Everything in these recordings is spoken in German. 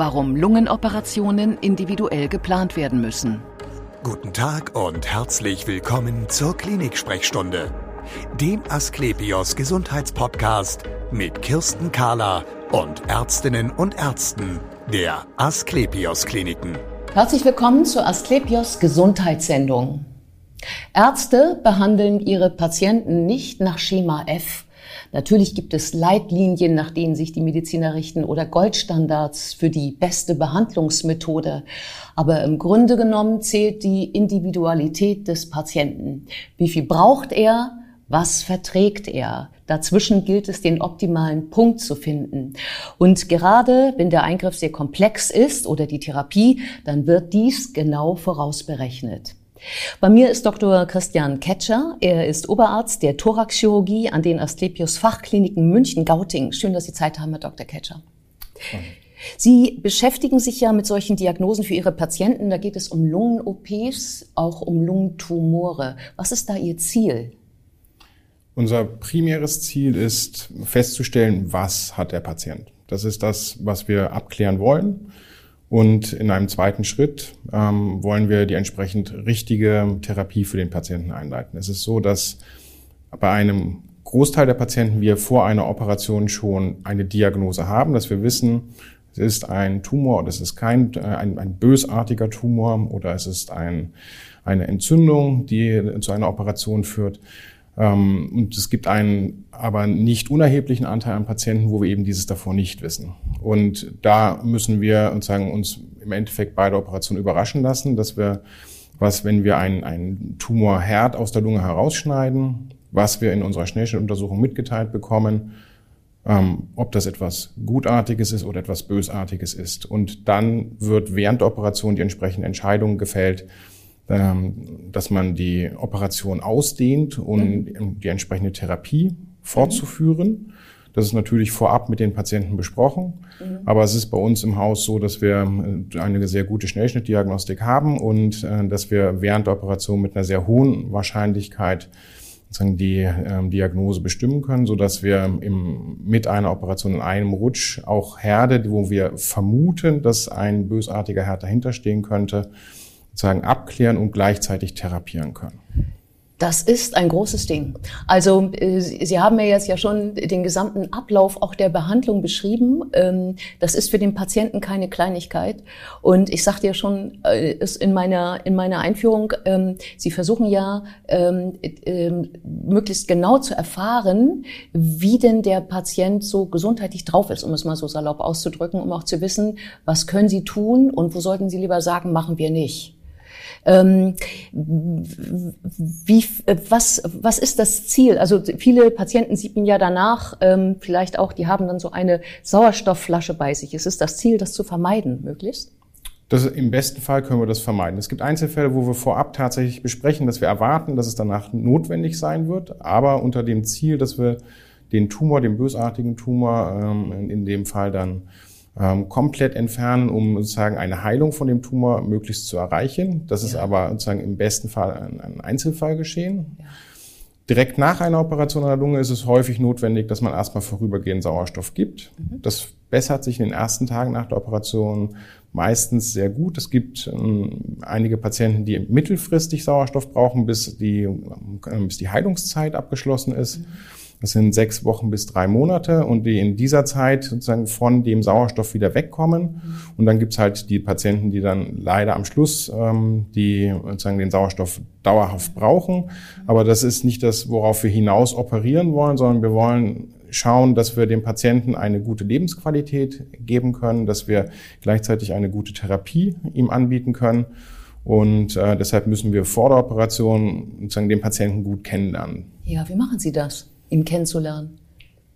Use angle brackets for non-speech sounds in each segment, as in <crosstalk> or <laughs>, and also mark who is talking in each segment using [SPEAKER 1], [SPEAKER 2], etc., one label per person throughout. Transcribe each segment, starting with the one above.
[SPEAKER 1] warum Lungenoperationen individuell geplant werden müssen.
[SPEAKER 2] Guten Tag und herzlich willkommen zur Klinik-Sprechstunde, dem Asklepios Gesundheitspodcast mit Kirsten Kahler und Ärztinnen und Ärzten der Asklepios Kliniken.
[SPEAKER 3] Herzlich willkommen zur Asklepios Gesundheitssendung. Ärzte behandeln ihre Patienten nicht nach Schema F. Natürlich gibt es Leitlinien, nach denen sich die Mediziner richten oder Goldstandards für die beste Behandlungsmethode. Aber im Grunde genommen zählt die Individualität des Patienten. Wie viel braucht er? Was verträgt er? Dazwischen gilt es, den optimalen Punkt zu finden. Und gerade wenn der Eingriff sehr komplex ist oder die Therapie, dann wird dies genau vorausberechnet. Bei mir ist Dr. Christian Ketscher. Er ist Oberarzt der Thoraxchirurgie an den Asklepios Fachkliniken München-Gauting. Schön, dass Sie Zeit haben, Herr Dr. Ketscher. Sie beschäftigen sich ja mit solchen Diagnosen für Ihre Patienten. Da geht es um Lungen-OPs, auch um Lungentumore. Was ist da Ihr Ziel?
[SPEAKER 4] Unser primäres Ziel ist festzustellen, was hat der Patient. Das ist das, was wir abklären wollen. Und in einem zweiten Schritt ähm, wollen wir die entsprechend richtige Therapie für den Patienten einleiten. Es ist so, dass bei einem Großteil der Patienten wir vor einer Operation schon eine Diagnose haben, dass wir wissen, es ist ein Tumor oder es ist kein äh, ein, ein bösartiger Tumor oder es ist ein, eine Entzündung, die zu einer Operation führt. Ähm, und es gibt einen aber nicht unerheblichen Anteil an Patienten, wo wir eben dieses davor nicht wissen. Und da müssen wir uns sagen, uns im Endeffekt bei der Operation überraschen lassen, dass wir, was, wenn wir einen, einen Tumorherd aus der Lunge herausschneiden, was wir in unserer Schnellschnittuntersuchung mitgeteilt bekommen, ähm, ob das etwas Gutartiges ist oder etwas Bösartiges ist. Und dann wird während der Operation die entsprechende Entscheidung gefällt, ähm, dass man die Operation ausdehnt und mhm. die entsprechende Therapie fortzuführen. Das ist natürlich vorab mit den Patienten besprochen. Mhm. Aber es ist bei uns im Haus so, dass wir äh, eine sehr gute Schnellschnittdiagnostik haben und äh, dass wir während der Operation mit einer sehr hohen Wahrscheinlichkeit sozusagen die ähm, Diagnose bestimmen können, so dass wir im, mit einer Operation in einem Rutsch auch Herde, wo wir vermuten, dass ein bösartiger Herd dahinter stehen könnte, sozusagen abklären und gleichzeitig therapieren können.
[SPEAKER 3] Das ist ein großes Ding. Also äh, Sie haben mir jetzt ja schon den gesamten Ablauf auch der Behandlung beschrieben. Ähm, das ist für den Patienten keine Kleinigkeit. Und ich sagte ja schon äh, in meiner in meiner Einführung, ähm, Sie versuchen ja ähm, möglichst genau zu erfahren, wie denn der Patient so gesundheitlich drauf ist, um es mal so salopp auszudrücken, um auch zu wissen, was können Sie tun und wo sollten Sie lieber sagen, machen wir nicht. Ähm, wie, was, was ist das Ziel? Also viele Patienten sieht man ja danach ähm, vielleicht auch, die haben dann so eine Sauerstoffflasche bei sich. Ist es das Ziel, das zu vermeiden, möglichst?
[SPEAKER 4] Das, Im besten Fall können wir das vermeiden. Es gibt Einzelfälle, wo wir vorab tatsächlich besprechen, dass wir erwarten, dass es danach notwendig sein wird, aber unter dem Ziel, dass wir den Tumor, den bösartigen Tumor, ähm, in dem Fall dann ähm, komplett entfernen, um sozusagen eine Heilung von dem Tumor möglichst zu erreichen. Das ja. ist aber sozusagen im besten Fall ein, ein Einzelfall geschehen. Ja. Direkt nach einer Operation an der Lunge ist es häufig notwendig, dass man erstmal vorübergehend Sauerstoff gibt. Mhm. Das bessert sich in den ersten Tagen nach der Operation meistens sehr gut. Es gibt ähm, einige Patienten, die mittelfristig Sauerstoff brauchen, bis die, äh, bis die Heilungszeit abgeschlossen ist. Mhm. Das sind sechs Wochen bis drei Monate und die in dieser Zeit sozusagen von dem Sauerstoff wieder wegkommen. Mhm. Und dann gibt's halt die Patienten, die dann leider am Schluss ähm, die sozusagen den Sauerstoff dauerhaft brauchen. Aber das ist nicht das, worauf wir hinaus operieren wollen, sondern wir wollen schauen, dass wir dem Patienten eine gute Lebensqualität geben können, dass wir gleichzeitig eine gute Therapie ihm anbieten können. Und äh, deshalb müssen wir vor der Operation sozusagen den Patienten gut kennenlernen.
[SPEAKER 3] Ja, wie machen Sie das? Ihn kennenzulernen?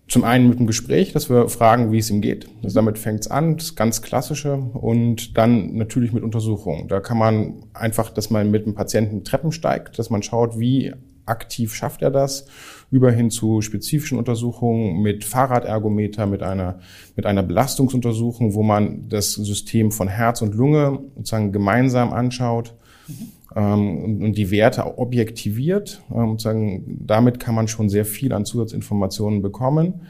[SPEAKER 4] Zum einen mit dem Gespräch, dass wir fragen, wie es ihm geht. Also damit fängt es an, das ganz Klassische. Und dann natürlich mit Untersuchungen. Da kann man einfach, dass man mit dem Patienten Treppen steigt, dass man schaut, wie aktiv schafft er das, über hin zu spezifischen Untersuchungen mit Fahrradergometer, mit einer, mit einer Belastungsuntersuchung, wo man das System von Herz und Lunge sozusagen gemeinsam anschaut. Mhm und die Werte objektiviert. Ähm, damit kann man schon sehr viel an Zusatzinformationen bekommen.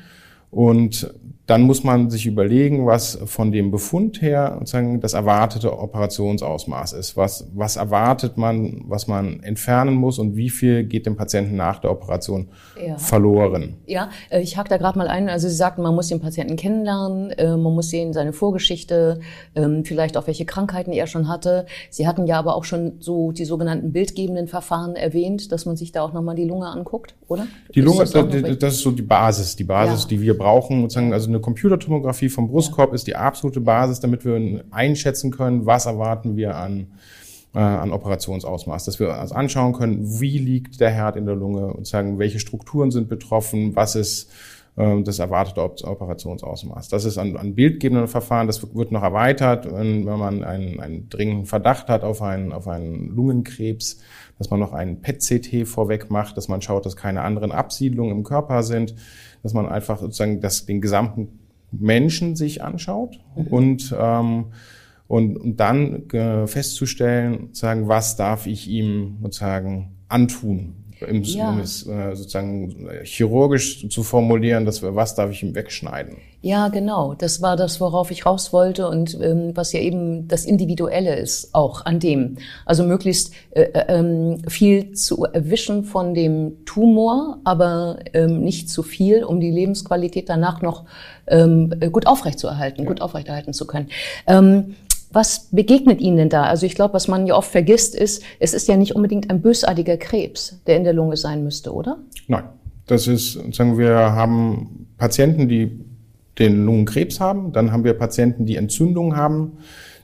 [SPEAKER 4] Und dann muss man sich überlegen, was von dem Befund her sozusagen das erwartete Operationsausmaß ist. Was, was erwartet man, was man entfernen muss und wie viel geht dem Patienten nach der Operation ja. verloren?
[SPEAKER 3] Ja, äh, ich hake da gerade mal ein. Also Sie sagten, man muss den Patienten kennenlernen, äh, man muss sehen seine Vorgeschichte, ähm, vielleicht auch welche Krankheiten er schon hatte. Sie hatten ja aber auch schon so die sogenannten bildgebenden Verfahren erwähnt, dass man sich da auch nochmal die Lunge anguckt, oder?
[SPEAKER 4] Die Lunge, ist das, das, ist so die Basis, die Basis, ja. die wir brauchen, sozusagen, also eine Computertomographie vom Brustkorb ist die absolute Basis, damit wir einschätzen können, was erwarten wir an, äh, an Operationsausmaß. Dass wir uns anschauen können, wie liegt der Herd in der Lunge und sagen, welche Strukturen sind betroffen, was ist das erwartete Operationsausmaß. Das ist an, an bildgebenden Verfahren, das wird noch erweitert, wenn, wenn man einen, einen dringenden Verdacht hat auf einen, auf einen Lungenkrebs, dass man noch einen PET-CT vorweg macht, dass man schaut, dass keine anderen Absiedlungen im Körper sind, dass man einfach sozusagen das, den gesamten Menschen sich anschaut mhm. und, ähm, und, und dann äh, festzustellen, sagen, was darf ich ihm sozusagen antun, im, ja. um es äh, sozusagen chirurgisch zu formulieren, dass wir, was darf ich ihm wegschneiden?
[SPEAKER 3] Ja, genau. Das war das, worauf ich raus wollte und ähm, was ja eben das Individuelle ist, auch an dem. Also möglichst äh, äh, ähm, viel zu erwischen von dem Tumor, aber ähm, nicht zu viel, um die Lebensqualität danach noch ähm, gut aufrechtzuerhalten, ja. gut aufrechterhalten zu können. Ähm, was begegnet Ihnen denn da? Also ich glaube, was man ja oft vergisst, ist, es ist ja nicht unbedingt ein bösartiger Krebs, der in der Lunge sein müsste, oder?
[SPEAKER 4] Nein. Das ist, sagen wir, haben Patienten, die den Lungenkrebs haben, dann haben wir Patienten, die Entzündungen haben,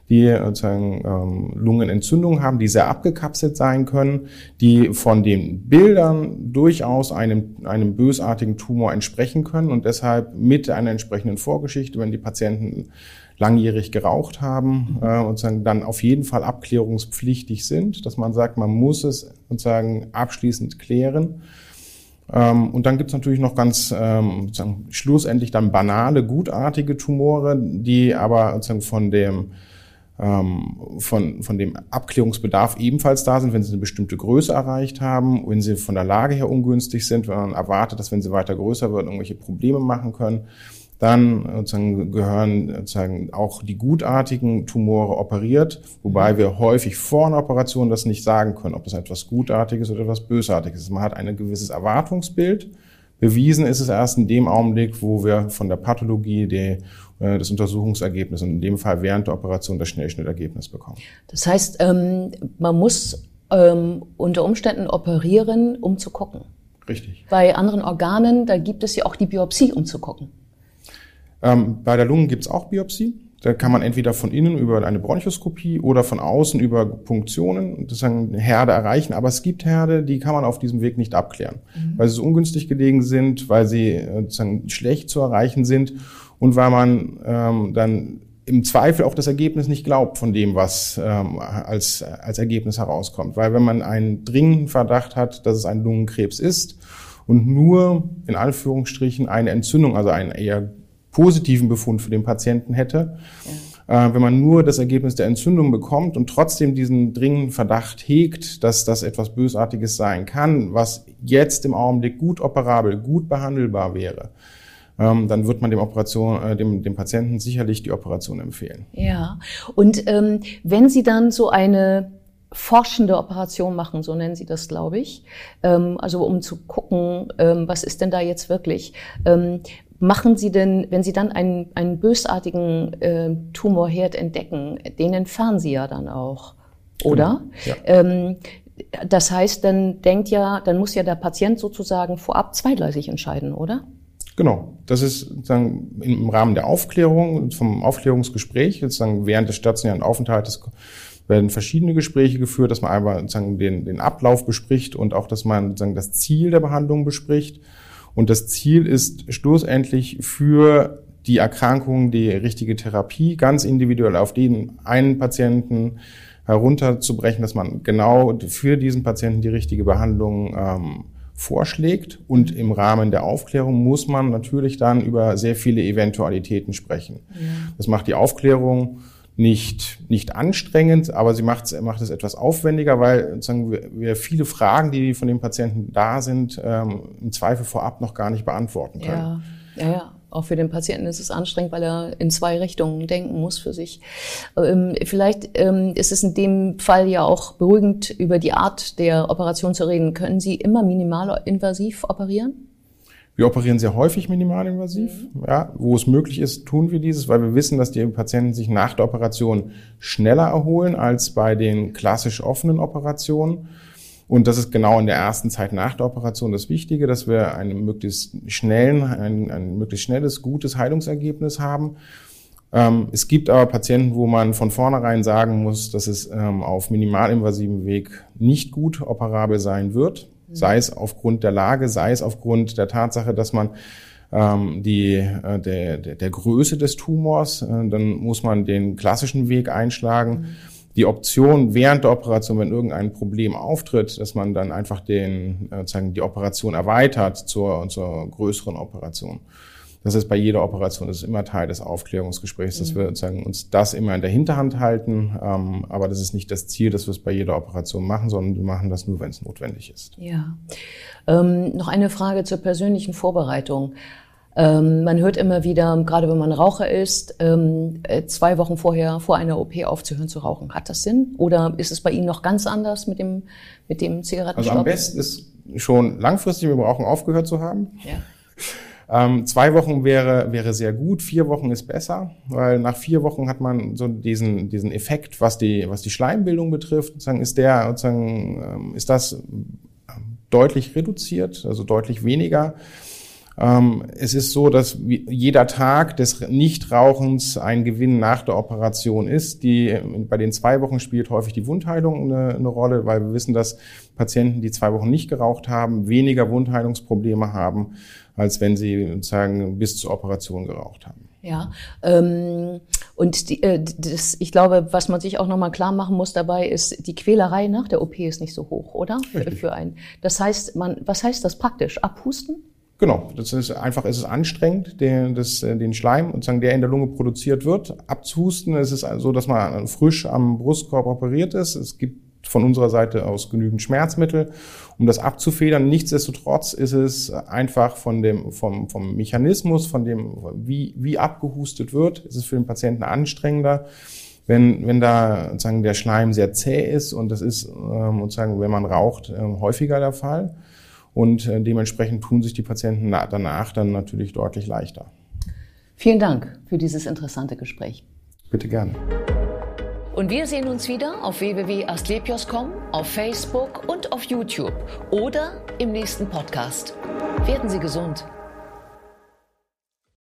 [SPEAKER 4] die sozusagen ähm, Lungenentzündungen haben, die sehr abgekapselt sein können, die von den Bildern durchaus einem, einem bösartigen Tumor entsprechen können und deshalb mit einer entsprechenden Vorgeschichte, wenn die Patienten langjährig geraucht haben äh, und sagen, dann auf jeden Fall abklärungspflichtig sind, dass man sagt, man muss es sozusagen abschließend klären. Ähm, und dann gibt es natürlich noch ganz ähm, sozusagen schlussendlich dann banale, gutartige Tumore, die aber sozusagen von dem ähm, von, von dem Abklärungsbedarf ebenfalls da sind, wenn sie eine bestimmte Größe erreicht haben, wenn sie von der Lage her ungünstig sind, wenn man erwartet, dass wenn sie weiter größer wird, irgendwelche Probleme machen können. Dann sozusagen gehören sozusagen auch die gutartigen Tumore operiert, wobei wir häufig vor einer Operation das nicht sagen können, ob es etwas Gutartiges oder etwas Bösartiges ist. Man hat ein gewisses Erwartungsbild. Bewiesen ist es erst in dem Augenblick, wo wir von der Pathologie die, äh, das Untersuchungsergebnis und in dem Fall während der Operation das Schnellschnittergebnis bekommen.
[SPEAKER 3] Das heißt, ähm, man muss ähm, unter Umständen operieren, um zu gucken.
[SPEAKER 4] Richtig.
[SPEAKER 3] Bei anderen Organen, da gibt es ja auch die Biopsie, um zu gucken.
[SPEAKER 4] Ähm, bei der Lunge gibt es auch Biopsie. Da kann man entweder von innen über eine Bronchoskopie oder von außen über Punktionen sozusagen Herde erreichen. Aber es gibt Herde, die kann man auf diesem Weg nicht abklären, mhm. weil sie so ungünstig gelegen sind, weil sie äh, sozusagen schlecht zu erreichen sind und weil man ähm, dann im Zweifel auch das Ergebnis nicht glaubt von dem, was ähm, als, als Ergebnis herauskommt. Weil wenn man einen dringenden Verdacht hat, dass es ein Lungenkrebs ist und nur in Anführungsstrichen eine Entzündung, also ein eher positiven Befund für den Patienten hätte. Ja. Äh, wenn man nur das Ergebnis der Entzündung bekommt und trotzdem diesen dringenden Verdacht hegt, dass das etwas Bösartiges sein kann, was jetzt im Augenblick gut operabel, gut behandelbar wäre, ähm, dann wird man dem Operation, äh, dem, dem Patienten sicherlich die Operation empfehlen.
[SPEAKER 3] Ja, und ähm, wenn Sie dann so eine forschende Operation machen, so nennen sie das, glaube ich. Ähm, also um zu gucken, ähm, was ist denn da jetzt wirklich. Ähm, machen Sie denn, wenn Sie dann einen, einen bösartigen äh, Tumorherd entdecken, den entfernen Sie ja dann auch, oder? Genau. Ja. Ähm, das heißt, dann denkt ja, dann muss ja der Patient sozusagen vorab zweigleisig entscheiden, oder?
[SPEAKER 4] Genau, das ist sozusagen im Rahmen der Aufklärung, vom Aufklärungsgespräch, sozusagen während des stationären Aufenthaltes werden verschiedene Gespräche geführt, dass man einmal sozusagen den, den Ablauf bespricht und auch, dass man sozusagen das Ziel der Behandlung bespricht und das Ziel ist schlussendlich für die Erkrankung die richtige Therapie ganz individuell auf den einen Patienten herunterzubrechen, dass man genau für diesen Patienten die richtige Behandlung ähm, vorschlägt. Und im Rahmen der Aufklärung muss man natürlich dann über sehr viele Eventualitäten sprechen. Ja. Das macht die Aufklärung nicht, nicht anstrengend, aber sie macht, macht es etwas aufwendiger, weil sozusagen wir, viele Fragen, die von den Patienten da sind, ähm, im Zweifel vorab noch gar nicht beantworten können.
[SPEAKER 3] Ja, ja, ja. Auch für den Patienten ist es anstrengend, weil er in zwei Richtungen denken muss für sich. Ähm, vielleicht ähm, ist es in dem Fall ja auch beruhigend, über die Art der Operation zu reden. Können Sie immer minimalinvasiv operieren?
[SPEAKER 4] Wir operieren sehr häufig minimalinvasiv. Mhm. Ja, wo es möglich ist, tun wir dieses, weil wir wissen, dass die Patienten sich nach der Operation schneller erholen als bei den klassisch offenen Operationen. Und das ist genau in der ersten Zeit nach der Operation das Wichtige, dass wir einen möglichst schnellen, ein, ein möglichst schnelles, gutes Heilungsergebnis haben. Ähm, es gibt aber Patienten, wo man von vornherein sagen muss, dass es ähm, auf minimalinvasivem Weg nicht gut operabel sein wird. Sei es aufgrund der Lage, sei es aufgrund der Tatsache, dass man ähm, die, äh, der, der, der Größe des Tumors, äh, dann muss man den klassischen Weg einschlagen. Mhm die Option während der Operation, wenn irgendein Problem auftritt, dass man dann einfach den, äh, sozusagen die Operation erweitert zur, zur größeren Operation. Das ist bei jeder Operation, das ist immer Teil des Aufklärungsgesprächs, dass wir sozusagen uns das immer in der Hinterhand halten. Ähm, aber das ist nicht das Ziel, dass wir es bei jeder Operation machen, sondern wir machen das nur, wenn es notwendig ist.
[SPEAKER 3] Ja. Ähm, noch eine Frage zur persönlichen Vorbereitung. Ähm, man hört immer wieder, gerade wenn man Raucher ist, ähm, äh, zwei Wochen vorher, vor einer OP aufzuhören zu rauchen. Hat das Sinn? Oder ist es bei Ihnen noch ganz anders mit dem, mit dem Zigarettenstopp?
[SPEAKER 4] Also am besten ist schon langfristig mit dem Rauchen aufgehört zu haben. Ja. <laughs> Ähm, zwei Wochen wäre, wäre sehr gut, vier Wochen ist besser, weil nach vier Wochen hat man so diesen, diesen Effekt, was die, was die Schleimbildung betrifft, sozusagen ist der, sozusagen, ähm, ist das ähm, deutlich reduziert, also deutlich weniger. Ähm, es ist so, dass jeder Tag des Nichtrauchens ein Gewinn nach der Operation ist. Die, bei den zwei Wochen spielt häufig die Wundheilung eine, eine Rolle, weil wir wissen, dass Patienten, die zwei Wochen nicht geraucht haben, weniger Wundheilungsprobleme haben, als wenn sie sozusagen bis zur Operation geraucht haben.
[SPEAKER 3] Ja, ähm, und die, äh, das, ich glaube, was man sich auch nochmal klar machen muss dabei, ist, die Quälerei nach der OP ist nicht so hoch, oder? Für, für einen. Das heißt, man, was heißt das praktisch? Abhusten?
[SPEAKER 4] Genau, das ist einfach, es ist anstrengend, den, das, äh, den Schleim, sozusagen, der in der Lunge produziert wird, abzuhusten. Es ist so, dass man frisch am Brustkorb operiert ist. Es gibt von unserer Seite aus genügend Schmerzmittel, um das abzufedern. Nichtsdestotrotz ist es einfach von dem, vom, vom Mechanismus, von dem, wie, wie abgehustet wird, ist es für den Patienten anstrengender. Wenn, wenn da sozusagen der Schleim sehr zäh ist und das ist ähm, sozusagen, wenn man raucht, ähm, häufiger der Fall. Und äh, dementsprechend tun sich die Patienten danach dann natürlich deutlich leichter.
[SPEAKER 3] Vielen Dank für dieses interessante Gespräch.
[SPEAKER 4] Bitte gerne.
[SPEAKER 3] Und wir sehen uns wieder auf www.astlepios.com, auf Facebook und auf YouTube oder im nächsten Podcast. Werden Sie gesund.